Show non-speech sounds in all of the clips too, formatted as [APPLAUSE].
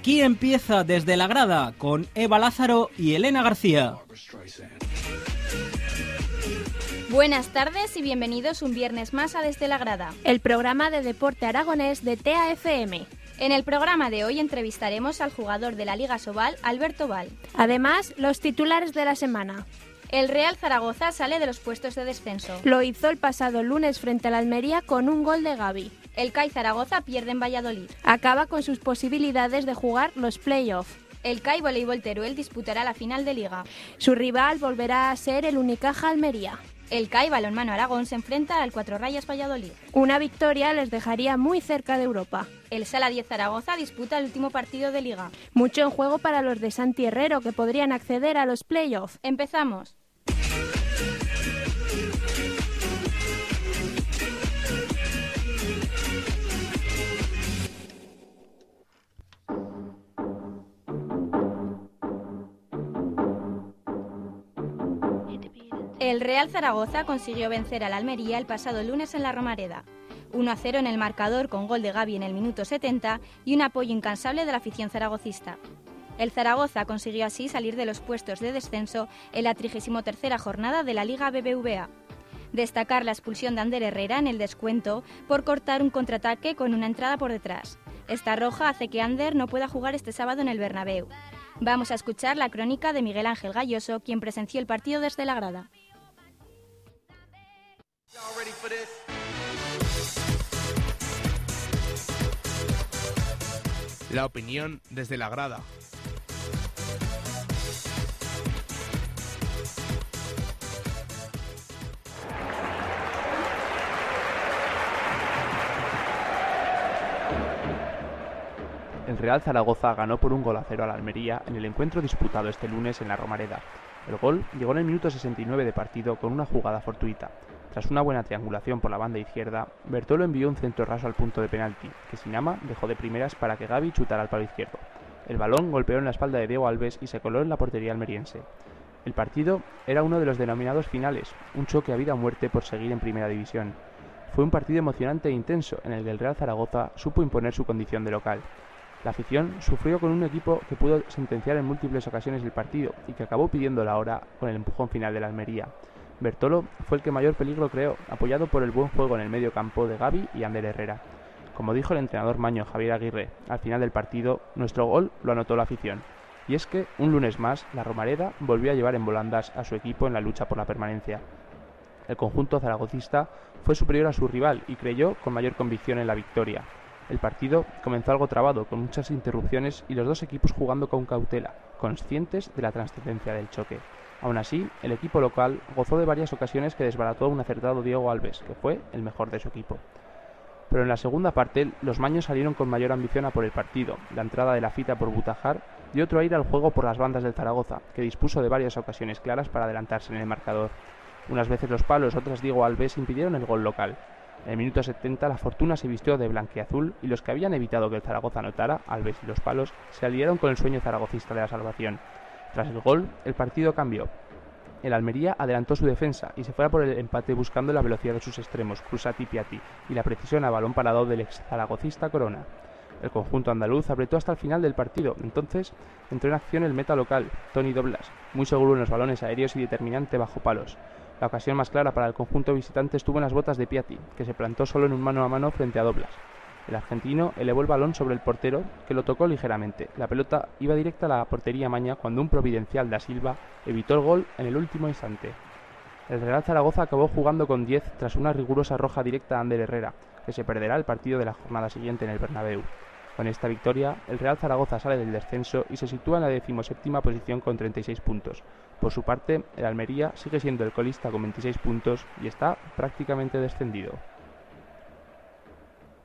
Aquí empieza desde la grada con Eva Lázaro y Elena García. Buenas tardes y bienvenidos un viernes más a Desde la Grada, el programa de deporte aragonés de TAFM. En el programa de hoy entrevistaremos al jugador de la Liga Sobal, Alberto Val. Además, los titulares de la semana. El Real Zaragoza sale de los puestos de descenso. Lo hizo el pasado lunes frente a la Almería con un gol de Gaby. El CAI Zaragoza pierde en Valladolid. Acaba con sus posibilidades de jugar los playoffs. El CAI Voleibol Teruel disputará la final de liga. Su rival volverá a ser el Unicaja Almería. El CAI Balonmano Aragón se enfrenta al Cuatro Rayas Valladolid. Una victoria les dejaría muy cerca de Europa. El Sala 10 Zaragoza disputa el último partido de liga. Mucho en juego para los de Santi Herrero que podrían acceder a los playoffs. Empezamos. El Real Zaragoza consiguió vencer al Almería el pasado lunes en la Romareda. 1 a 0 en el marcador con gol de Gaby en el minuto 70 y un apoyo incansable de la afición zaragocista. El Zaragoza consiguió así salir de los puestos de descenso en la 33 jornada de la Liga BBVA. Destacar la expulsión de Ander Herrera en el descuento por cortar un contraataque con una entrada por detrás. Esta roja hace que Ander no pueda jugar este sábado en el Bernabéu. Vamos a escuchar la crónica de Miguel Ángel Galloso, quien presenció el partido desde la grada. La opinión desde la grada. El Real Zaragoza ganó por un gol a cero al Almería en el encuentro disputado este lunes en la Romareda. El gol llegó en el minuto 69 de partido con una jugada fortuita. Tras una buena triangulación por la banda izquierda, Bertolo envió un centro raso al punto de penalti, que Sinama dejó de primeras para que Gaby chutara al palo izquierdo. El balón golpeó en la espalda de Diego Alves y se coló en la portería almeriense. El partido era uno de los denominados finales, un choque a vida o muerte por seguir en primera división. Fue un partido emocionante e intenso en el que el Real Zaragoza supo imponer su condición de local. La afición sufrió con un equipo que pudo sentenciar en múltiples ocasiones el partido y que acabó pidiendo la hora con el empujón final de la Almería. Bertolo fue el que mayor peligro creó, apoyado por el buen juego en el medio campo de Gaby y Ander Herrera. Como dijo el entrenador maño Javier Aguirre al final del partido, nuestro gol lo anotó la afición. Y es que, un lunes más, la Romareda volvió a llevar en volandas a su equipo en la lucha por la permanencia. El conjunto zaragocista fue superior a su rival y creyó con mayor convicción en la victoria. El partido comenzó algo trabado, con muchas interrupciones y los dos equipos jugando con cautela, conscientes de la trascendencia del choque. Aún así, el equipo local gozó de varias ocasiones que desbarató un acertado Diego Alves, que fue el mejor de su equipo. Pero en la segunda parte, los maños salieron con mayor ambición a por el partido, la entrada de la fita por Butajar dio otro aire al juego por las bandas del Zaragoza, que dispuso de varias ocasiones claras para adelantarse en el marcador. Unas veces los palos, otras Diego Alves impidieron el gol local. En el minuto 70 la fortuna se vistió de blanqueazul y los que habían evitado que el Zaragoza anotara, Alves y los palos, se aliaron con el sueño zaragocista de la salvación. Tras el gol, el partido cambió. El Almería adelantó su defensa y se fue a por el empate buscando la velocidad de sus extremos, Cruzati y Piatti, y la precisión a balón parado del ex zaragocista Corona. El conjunto andaluz apretó hasta el final del partido, entonces entró en acción el meta local, Tony Doblas, muy seguro en los balones aéreos y determinante bajo palos. La ocasión más clara para el conjunto visitante estuvo en las botas de Piatti, que se plantó solo en un mano a mano frente a Doblas. El argentino elevó el balón sobre el portero, que lo tocó ligeramente. La pelota iba directa a la portería maña cuando un providencial da Silva evitó el gol en el último instante. El Real Zaragoza acabó jugando con 10 tras una rigurosa roja directa a Ander Herrera, que se perderá el partido de la jornada siguiente en el Bernabéu. Con esta victoria, el Real Zaragoza sale del descenso y se sitúa en la decimoséptima posición con 36 puntos. Por su parte, el Almería sigue siendo el colista con 26 puntos y está prácticamente descendido.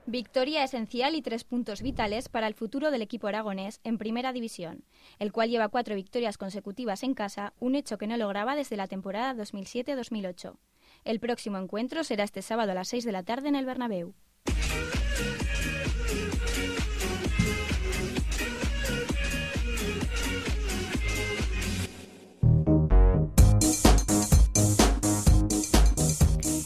Victoria esencial y tres puntos vitales para el futuro del equipo aragonés en Primera División, el cual lleva cuatro victorias consecutivas en casa, un hecho que no lograba desde la temporada 2007-2008. El próximo encuentro será este sábado a las 6 de la tarde en el Bernabéu.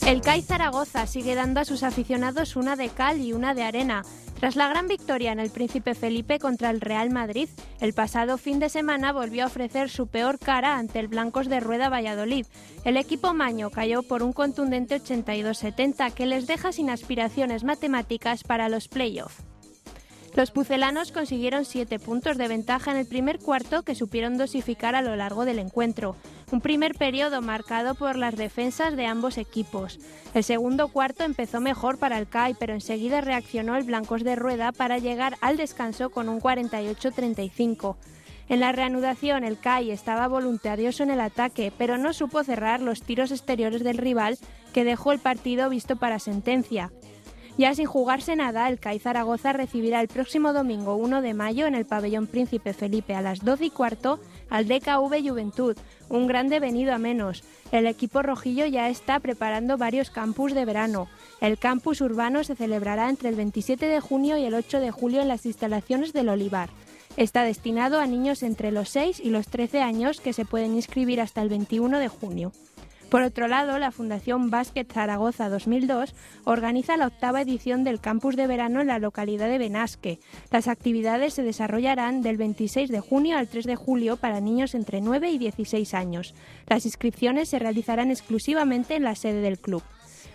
El CAI Zaragoza sigue dando a sus aficionados una de cal y una de arena. Tras la gran victoria en el Príncipe Felipe contra el Real Madrid, el pasado fin de semana volvió a ofrecer su peor cara ante el Blancos de Rueda Valladolid. El equipo maño cayó por un contundente 82-70 que les deja sin aspiraciones matemáticas para los playoffs. Los pucelanos consiguieron siete puntos de ventaja en el primer cuarto que supieron dosificar a lo largo del encuentro. Un primer periodo marcado por las defensas de ambos equipos. El segundo cuarto empezó mejor para el CAI, pero enseguida reaccionó el Blancos de Rueda para llegar al descanso con un 48-35. En la reanudación, el CAI estaba voluntarioso en el ataque, pero no supo cerrar los tiros exteriores del rival, que dejó el partido visto para sentencia. Ya sin jugarse nada, el CAI Zaragoza recibirá el próximo domingo 1 de mayo en el pabellón Príncipe Felipe a las 12 y cuarto al DKV Juventud, un grande venido a menos. El equipo rojillo ya está preparando varios campus de verano. El campus urbano se celebrará entre el 27 de junio y el 8 de julio en las instalaciones del Olivar. Está destinado a niños entre los 6 y los 13 años que se pueden inscribir hasta el 21 de junio. Por otro lado, la Fundación Básquet Zaragoza 2002 organiza la octava edición del campus de verano en la localidad de Benasque. Las actividades se desarrollarán del 26 de junio al 3 de julio para niños entre 9 y 16 años. Las inscripciones se realizarán exclusivamente en la sede del club.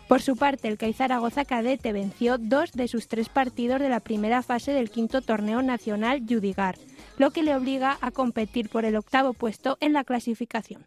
Por su parte, el CAI Zaragoza Cadete venció dos de sus tres partidos de la primera fase del quinto torneo nacional Judigar, lo que le obliga a competir por el octavo puesto en la clasificación.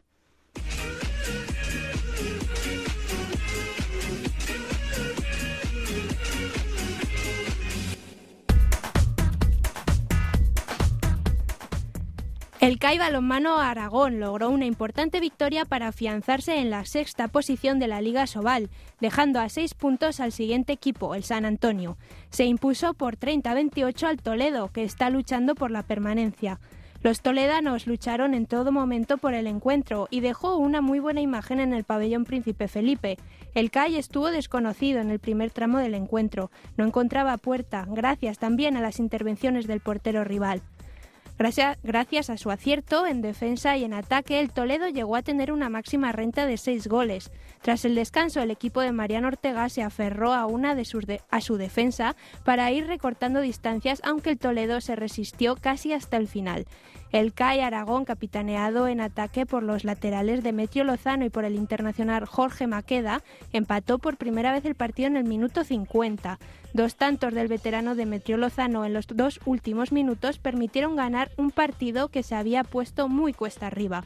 El CAI Balonmano Aragón logró una importante victoria para afianzarse en la sexta posición de la Liga Sobal, dejando a seis puntos al siguiente equipo, el San Antonio. Se impuso por 30-28 al Toledo, que está luchando por la permanencia. Los toledanos lucharon en todo momento por el encuentro y dejó una muy buena imagen en el pabellón Príncipe Felipe. El CAI estuvo desconocido en el primer tramo del encuentro, no encontraba puerta, gracias también a las intervenciones del portero rival. Gracias, a su acierto en defensa y en ataque, el Toledo llegó a tener una máxima renta de seis goles. Tras el descanso, el equipo de Mariano Ortega se aferró a una de sus a su defensa para ir recortando distancias, aunque el Toledo se resistió casi hasta el final. El CAI Aragón, capitaneado en ataque por los laterales Demetrio Lozano y por el internacional Jorge Maqueda, empató por primera vez el partido en el minuto 50. Dos tantos del veterano Demetrio Lozano en los dos últimos minutos permitieron ganar un partido que se había puesto muy cuesta arriba.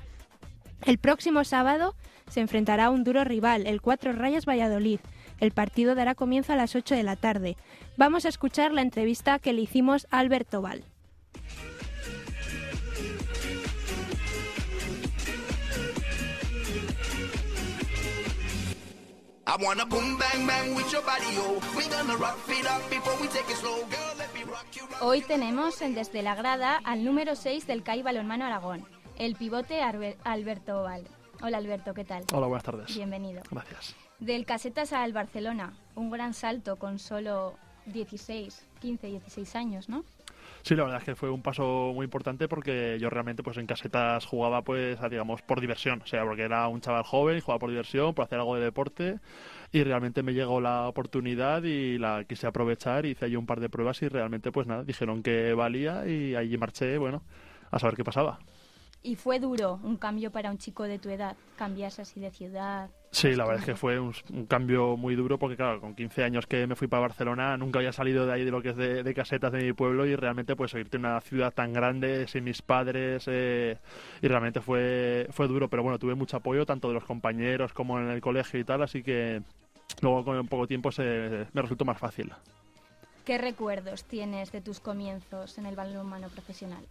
El próximo sábado se enfrentará a un duro rival, el Cuatro Rayas Valladolid. El partido dará comienzo a las 8 de la tarde. Vamos a escuchar la entrevista que le hicimos a Alberto Val. Hoy tenemos en Desde la Grada al número 6 del CAI Balonmano Aragón, el pivote Alberto Oval. Hola Alberto, ¿qué tal? Hola, buenas tardes. Bienvenido. Gracias. Del Casetas al Barcelona, un gran salto con solo 16, 15, 16 años, ¿no? Sí, la verdad es que fue un paso muy importante porque yo realmente pues en casetas jugaba pues digamos por diversión, o sea, porque era un chaval joven y jugaba por diversión, por hacer algo de deporte y realmente me llegó la oportunidad y la quise aprovechar, hice ahí un par de pruebas y realmente pues nada, dijeron que valía y allí marché, bueno, a saber qué pasaba. Y fue duro un cambio para un chico de tu edad, cambiarse así de ciudad. Sí, la verdad es que fue un, cambio muy duro porque, claro, con 15 años que me fui para Barcelona, nunca había salido de ahí de lo que es de, casetas de mi pueblo y realmente, pues, irte a una ciudad tan grande sin mis padres eh, y realmente fue, fue duro. Pero bueno, tuve mucho apoyo tanto de los compañeros como en el colegio y tal, así que luego con poco tiempo se, me resultó más fácil. ¿Qué recuerdos tienes de tus comienzos en el balonmano profesional?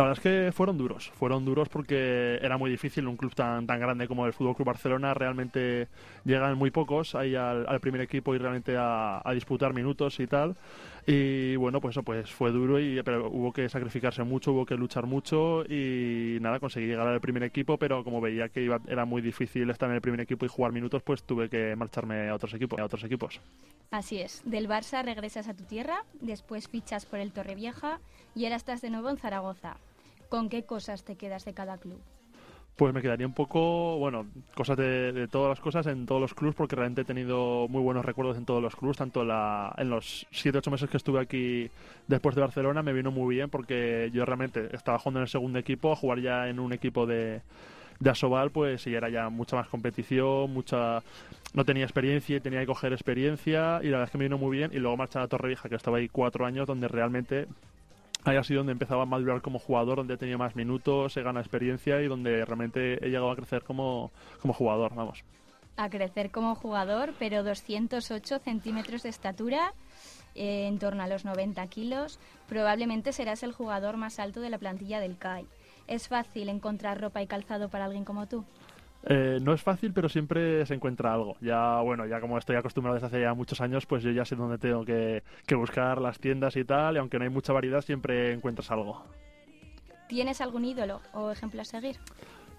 La verdad es que fueron duros, fueron duros porque era muy difícil un club tan, tan grande como el Fútbol Club Barcelona, realmente llegan muy pocos ahí al, primer equipo y realmente a, disputar minutos y tal. Y bueno, pues eso pues fue duro, y, pero hubo que sacrificarse mucho, hubo que luchar mucho y nada, conseguí llegar al primer equipo, pero como veía que iba, era muy difícil estar en el primer equipo y jugar minutos, pues tuve que marcharme a otros equipos. A otros equipos. Así es, del Barça regresas a tu tierra, después fichas por el Torrevieja y ahora estás de nuevo en Zaragoza. ¿Con qué cosas te quedas de cada club? Pues me quedaría un poco, bueno, cosas de, de todas las cosas en todos los clubs, porque realmente he tenido muy buenos recuerdos en todos los clubs, tanto la, en los 7-8 meses que estuve aquí después de Barcelona me vino muy bien, porque yo realmente estaba jugando en el segundo equipo, a jugar ya en un equipo de, de Asobal, pues y era ya mucha más competición, mucha no tenía experiencia y tenía que coger experiencia, y la verdad es que me vino muy bien, y luego marchar a Torrevieja, que estaba ahí cuatro años, donde realmente ahí ha sido donde empezaba a madurar como jugador, donde tenía más minutos, he ganado experiencia y donde realmente he llegado a crecer como, como jugador, vamos. A crecer como jugador, pero 208 centímetros de estatura, eh, en torno a los 90 kilos, probablemente serás el jugador más alto de la plantilla del CAI. ¿Es fácil encontrar ropa y calzado para alguien como tú? Eh, no es fácil, pero siempre se encuentra algo. Ya, bueno, ya como estoy acostumbrado desde hace ya muchos años, pues yo ya sé dónde tengo que, que buscar las tiendas y tal, y aunque no hay mucha variedad, siempre encuentras algo. ¿Tienes algún ídolo o ejemplo a seguir?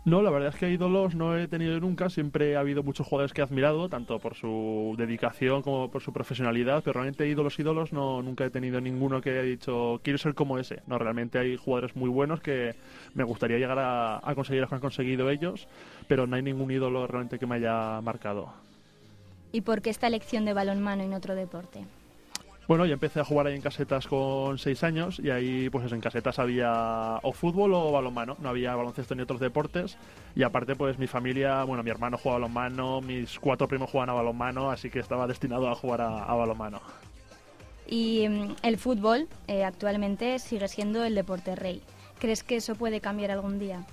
No, la verdad es que ídolos no he tenido nunca. Siempre ha habido muchos jugadores que he admirado, tanto por su dedicación como por su profesionalidad, pero realmente ídolos, ídolos, no, nunca he tenido ninguno que haya dicho quiero ser como ese. No, realmente hay jugadores muy buenos que me gustaría llegar a, a conseguir lo que han conseguido ellos, pero no hay ningún ídolo realmente que me haya marcado. ¿Y por qué esta elección de balonmano en otro deporte? Bueno, yo empecé a jugar ahí en casetas con seis años y ahí pues en casetas había o fútbol o balonmano, no había baloncesto ni otros deportes y aparte pues mi familia, bueno, mi hermano juega balonmano, mis cuatro primos juegan a balonmano, así que estaba destinado a jugar a, a balonmano. Y mm, el fútbol eh, actualmente sigue siendo el deporte rey. ¿Crees que eso puede cambiar algún día?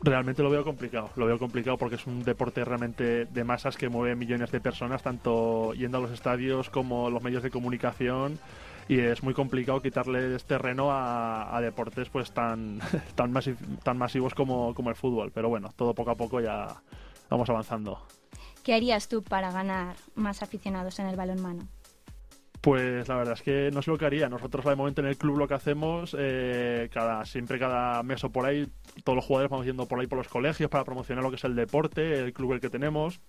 Realmente lo veo complicado, lo veo complicado porque es un deporte realmente de masas que mueve millones de personas, tanto yendo a los estadios como los medios de comunicación y es muy complicado quitarles terreno a, a deportes pues tan [LAUGHS] tan, tan masivos como, como el fútbol. Pero bueno, todo poco a poco ya vamos avanzando. ¿Qué harías tú para ganar más aficionados en el balonmano? Pues la verdad es que no sé lo que haría. Nosotros de momento en el club lo que hacemos, eh, cada siempre cada mes o por ahí, todos los jugadores vamos yendo por ahí por los colegios para promocionar lo que es el deporte, el club el que tenemos.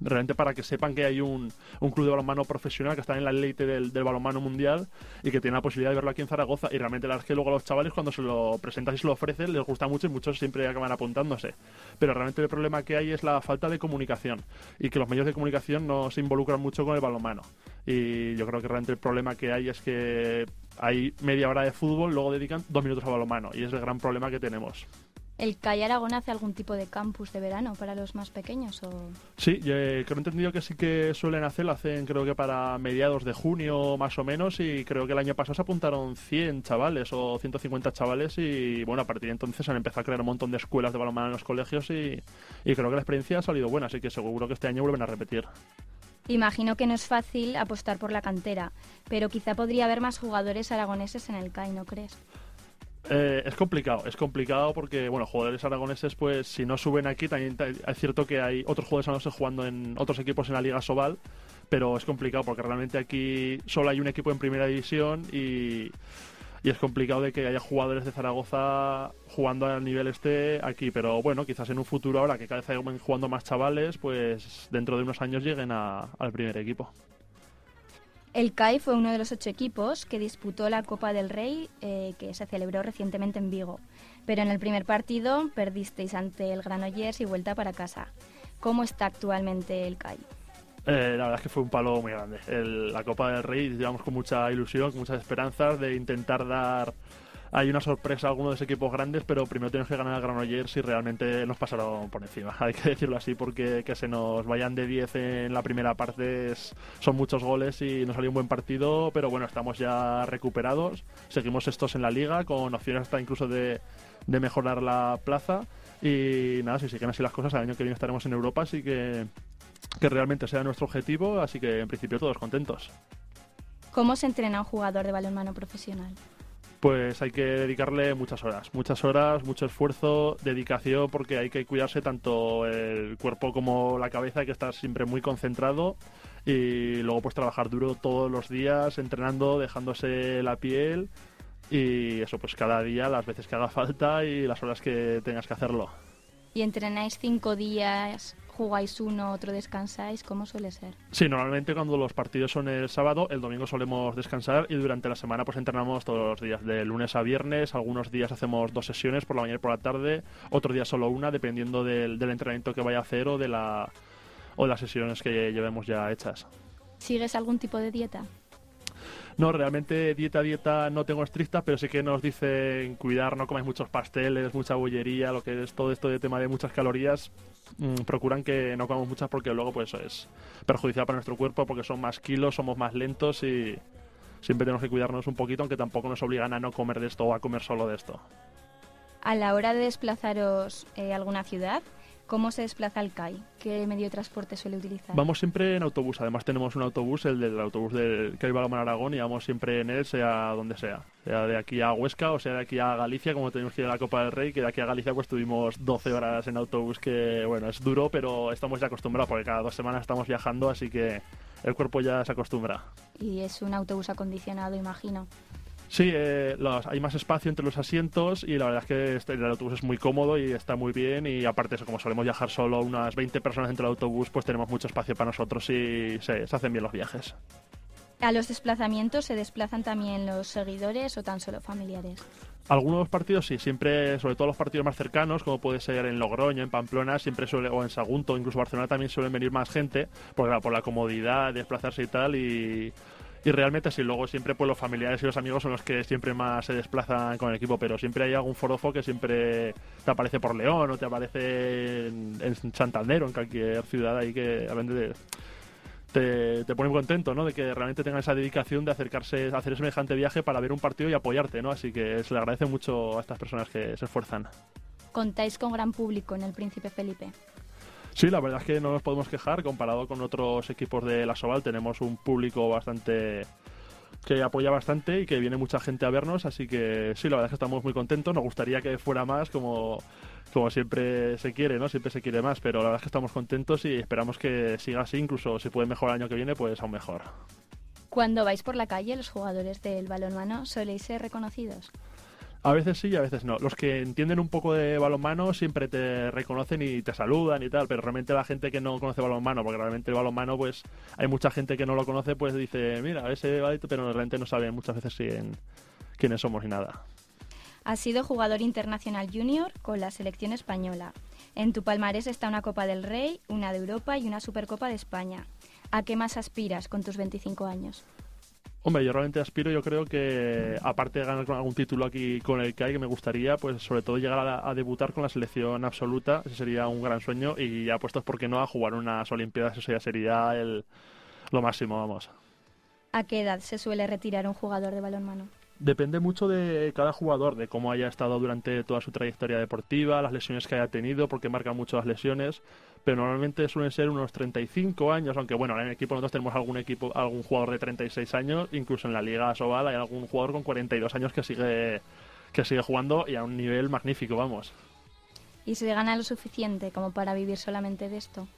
Realmente para que sepan que hay un, un club de balonmano profesional que está en la elite del, balonmano mundial y que tiene la posibilidad de verlo aquí en Zaragoza. Y realmente la verdad es que luego a los chavales cuando se lo presentas y se lo ofreces les gusta mucho y muchos siempre acaban apuntándose. Pero realmente el problema que hay es la falta de comunicación y que los medios de comunicación no se involucran mucho con el balonmano. Y yo creo que realmente el problema que hay es que hay media hora de fútbol, luego dedican dos minutos a balonmano y es el gran problema que tenemos. ¿El CAI Aragón hace algún tipo de campus de verano para los más pequeños? O... Sí, eh, creo entendido que sí que suelen hacer, lo hacen creo que para mediados de junio más o menos y creo que el año pasado se apuntaron 100 chavales o 150 chavales y bueno, a partir de entonces han empezado a crear un montón de escuelas de balonmano en los colegios y, y creo que la experiencia ha salido buena, así que seguro que este año vuelven a repetir. Imagino que no es fácil apostar por la cantera, pero quizá podría haber más jugadores aragoneses en el CAI, ¿no crees? Eh, es complicado, es complicado porque, bueno, jugadores aragoneses, pues si no suben aquí, también ta- es cierto que hay otros jugadores aragoneses jugando en otros equipos en la Liga Sobal, pero es complicado porque realmente aquí solo hay un equipo en primera división y, y es complicado de que haya jugadores de Zaragoza jugando al nivel este aquí, pero bueno, quizás en un futuro ahora que cada vez vayan jugando más chavales, pues dentro de unos años lleguen a- al primer equipo. El CAI fue uno de los ocho equipos que disputó la Copa del Rey eh, que se celebró recientemente en Vigo. Pero en el primer partido perdisteis ante el Granollers y vuelta para casa. ¿Cómo está actualmente el CAI? Eh, la verdad es que fue un palo muy grande. El- la Copa del Rey llevamos con mucha ilusión, con muchas esperanzas de intentar dar hay una sorpresa a alguno de esos equipos grandes, pero primero tenemos que ganar a Granollers y realmente nos pasaron por encima. [LAUGHS] Hay que decirlo así porque que se nos vayan de 10 en la primera parte es- son muchos goles y nos salió un buen partido, pero bueno, estamos ya recuperados. Seguimos estos en la liga con opciones hasta incluso de, de mejorar la plaza. Y nada, si siguen así las cosas, el año que viene estaremos en Europa, así que que realmente sea nuestro objetivo, así que en principio todos contentos. ¿Cómo se entrena un jugador de balonmano profesional? Pues hay que dedicarle muchas horas, muchas horas, mucho esfuerzo, dedicación, porque hay que cuidarse tanto el cuerpo como la cabeza, hay que estar siempre muy concentrado y luego pues trabajar duro todos los días, entrenando, dejándose la piel y eso pues cada día, las veces que haga falta y las horas que tengas que hacerlo. ¿Y entrenáis cinco días jugáis uno, otro descansáis? ¿Cómo suele ser? Sí, normalmente cuando los partidos son el sábado, el domingo solemos descansar y durante la semana pues entrenamos todos los días, de lunes a viernes. Algunos días hacemos dos sesiones, por la mañana y por la tarde, otro día solo una, dependiendo del, del entrenamiento que vaya a hacer o de, la, o de las sesiones que llevemos ya hechas. ¿Sigues algún tipo de dieta? No, realmente dieta, dieta no tengo estricta, pero sí que nos dicen cuidar, no comáis muchos pasteles, mucha bollería, lo que es todo esto de tema de muchas calorías. mm, procuran que no comamos muchas porque luego pues es perjudicial para nuestro cuerpo porque son más kilos, somos más lentos y siempre tenemos que cuidarnos un poquito, aunque tampoco nos obligan a no comer de esto o a comer solo de esto. A la hora de desplazaros eh, a alguna ciudad, ¿cómo se desplaza el CAI? ¿Qué medio de transporte suele utilizar? Vamos siempre en autobús, además tenemos un autobús, el del autobús del que iba a Aragón y vamos siempre en él, sea donde sea, sea de aquí a Huesca o sea de aquí a Galicia, como tenemos que ir a la Copa del Rey, que de aquí a Galicia pues tuvimos 12 horas en autobús, que bueno, es duro, pero estamos ya acostumbrados porque cada dos semanas estamos viajando, así que el cuerpo ya se acostumbra. Y es un autobús acondicionado, imagino. Sí, eh, los- hay más espacio entre los asientos y la verdad es que este- el autobús es muy cómodo y está muy bien y aparte eso, como solemos viajar solo unas 20 personas dentro del autobús, pues tenemos mucho espacio para nosotros y se, se hacen bien los viajes. ¿A los desplazamientos se desplazan también los seguidores o tan solo familiares? Algunos partidos sí, siempre, sobre todo los partidos más cercanos, como puede ser en Logroño, en Pamplona, siempre suele, o en Sagunto, incluso Barcelona también suelen venir más gente, por la, por la comodidad de desplazarse y tal, y, y realmente sí, luego siempre pues los familiares y los amigos son los que siempre más se desplazan con el equipo, pero siempre hay algún forofo que siempre te aparece por León o te aparece en, en Santander en cualquier ciudad ahí que realmente te, te pone contento, ¿no? De que realmente tengan esa dedicación de acercarse, hacer semejante viaje para ver un partido y apoyarte, ¿no? Así que se le agradece mucho a estas personas que se esfuerzan. ¿Contáis con gran público en el Príncipe Felipe? Sí, la verdad es que no nos podemos quejar comparado con otros equipos de la Soval. Tenemos un público bastante que apoya bastante y que viene mucha gente a vernos, así que sí, la verdad es que estamos muy contentos. Nos gustaría que fuera más, como, como siempre se quiere, ¿no? Siempre se quiere más, pero la verdad es que estamos contentos y esperamos que siga así, incluso si puede mejorar el año que viene, pues aún mejor. Cuando vais por la calle, los jugadores del balonmano soléis ser reconocidos. A veces sí y a veces no. Los que entienden un poco de balonmano siempre te reconocen y te saludan y tal, pero realmente la gente que no conoce balonmano, porque realmente el balonmano, pues hay mucha gente que no lo conoce, pues dice, mira, ese pero realmente no saben muchas veces quiénes somos ni nada. Has sido jugador internacional junior con la selección española. En tu palmarés está una Copa del Rey, una de Europa y una Supercopa de España. ¿A qué más aspiras con tus 25 años? Hombre, yo realmente aspiro, yo creo que aparte de ganar algún título aquí con el CAI, que me gustaría, pues sobre todo llegar a, a debutar con la selección absoluta, ese sería un gran sueño, y ya puestos, ¿por qué no?, a jugar unas Olimpiadas, eso ya sería el, lo máximo, vamos. ¿A qué edad se suele retirar un jugador de balonmano? Depende mucho de cada jugador, de cómo haya estado durante toda su trayectoria deportiva, las lesiones que haya tenido, porque marcan mucho las lesiones, pero normalmente suelen ser unos 35 años, aunque bueno, en el equipo nosotros tenemos algún equipo, algún jugador de 36 años, incluso en la Liga Sobal hay algún jugador con 42 años que sigue que sigue jugando y a un nivel magnífico, vamos. ¿Y se gana lo suficiente como para vivir solamente de esto?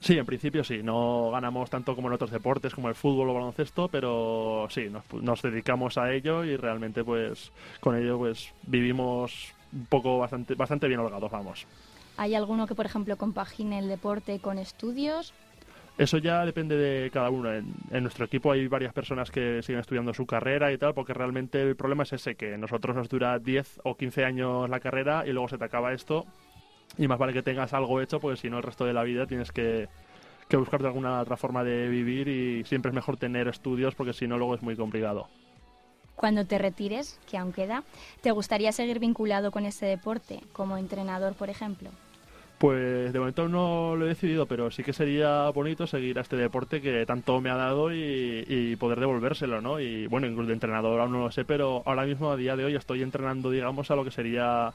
Sí, en principio sí, no ganamos tanto como en otros deportes como el fútbol o baloncesto, pero sí, nos, nos dedicamos a ello y realmente pues con ello pues vivimos un poco bastante, bastante bien holgados, vamos. ¿Hay alguno que, por ejemplo, compagine el deporte con estudios? Eso ya depende de cada uno. En, en nuestro equipo hay varias personas que siguen estudiando su carrera y tal, porque realmente el problema es ese, que nosotros nos dura 10 o 15 años la carrera y luego se te acaba esto y más vale que tengas algo hecho, porque si no el resto de la vida tienes que, que buscarte alguna otra forma de vivir y siempre es mejor tener estudios porque si no luego es muy complicado. Cuando te retires, que aún queda, ¿te gustaría seguir vinculado con este deporte, como entrenador, por ejemplo? Pues de momento no lo he decidido, pero sí que sería bonito seguir a este deporte que tanto me ha dado y, y poder devolvérselo, ¿no? Y bueno, incluso de entrenador aún no lo sé, pero ahora mismo a día de hoy estoy entrenando, digamos, a lo que sería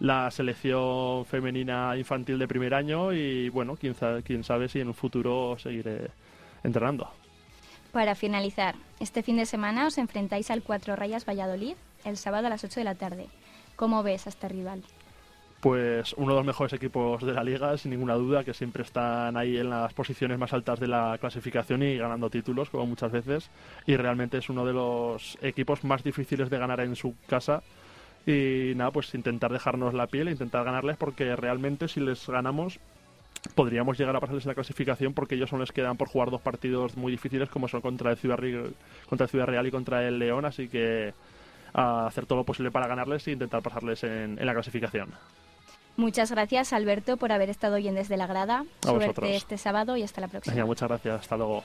la selección femenina infantil de primer año y bueno, quién sabe, quién sabe si en un futuro seguiré entrenando. Para finalizar, este fin de semana os enfrentáis al Cuatro Rayas Valladolid el sábado a las 8 de la tarde. ¿Cómo ves a este rival? Pues uno de los mejores equipos de la liga, sin ninguna duda, que siempre están ahí en las posiciones más altas de la clasificación y ganando títulos, como muchas veces. Y realmente es uno de los equipos más difíciles de ganar en su casa. Y nada, pues intentar dejarnos la piel, intentar ganarles, porque realmente si les ganamos podríamos llegar a pasarles en la clasificación porque ellos son los que quedan por jugar dos partidos muy difíciles como son contra el Ciudad, contra el Ciudad Real y contra el León, así que a hacer todo lo posible para ganarles e intentar pasarles en, la clasificación. Muchas gracias, Alberto, por haber estado hoy en Desde la Grada. Suerte este sábado y hasta la próxima. muchas gracias. Hasta luego.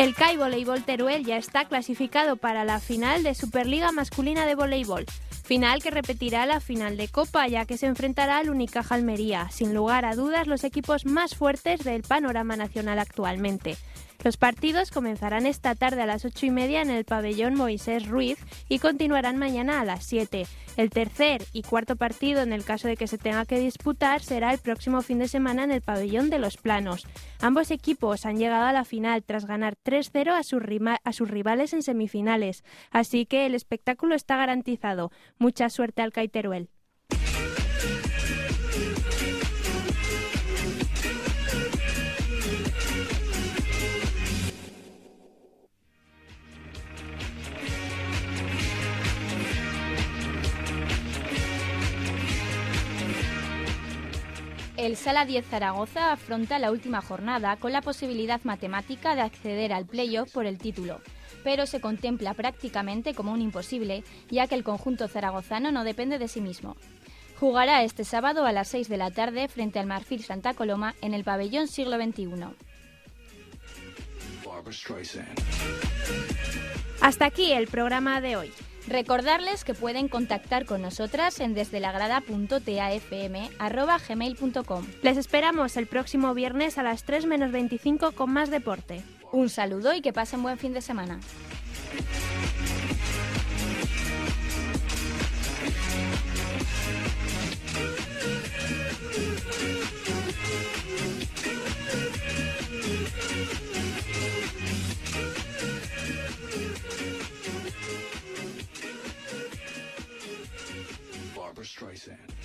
El CAI Voleibol Teruel ya está clasificado para la final de Superliga Masculina de Voleibol. Final que repetirá la final de Copa, ya que se enfrentará al Unicaja Almería, sin lugar a dudas los equipos más fuertes del panorama nacional actualmente. Los partidos comenzarán esta tarde a las ocho y media en el pabellón Moisés Ruiz y continuarán mañana a las 7. El tercer y cuarto partido, en el caso de que se tenga que disputar, será el próximo fin de semana en el pabellón de los Planos. Ambos equipos han llegado a la final tras ganar 3-0 a, sus a sus rivales en semifinales, así que el espectáculo está garantizado. Mucha suerte al Caiteruel. El Sala 10 Zaragoza afronta la última jornada con la posibilidad matemática de acceder al playoff por el título, pero se contempla prácticamente como un imposible, ya que el conjunto zaragozano no depende de sí mismo. Jugará este sábado a las 6 de la tarde frente al Marfil Santa Coloma en el pabellón siglo XXI. Hasta aquí el programa de hoy. Recordarles que pueden contactar con nosotras en desdelagrada.tafm.gmail.com Les esperamos el próximo viernes a las 3 menos 25 con más deporte. Un saludo y que pasen buen fin de semana. Streisand.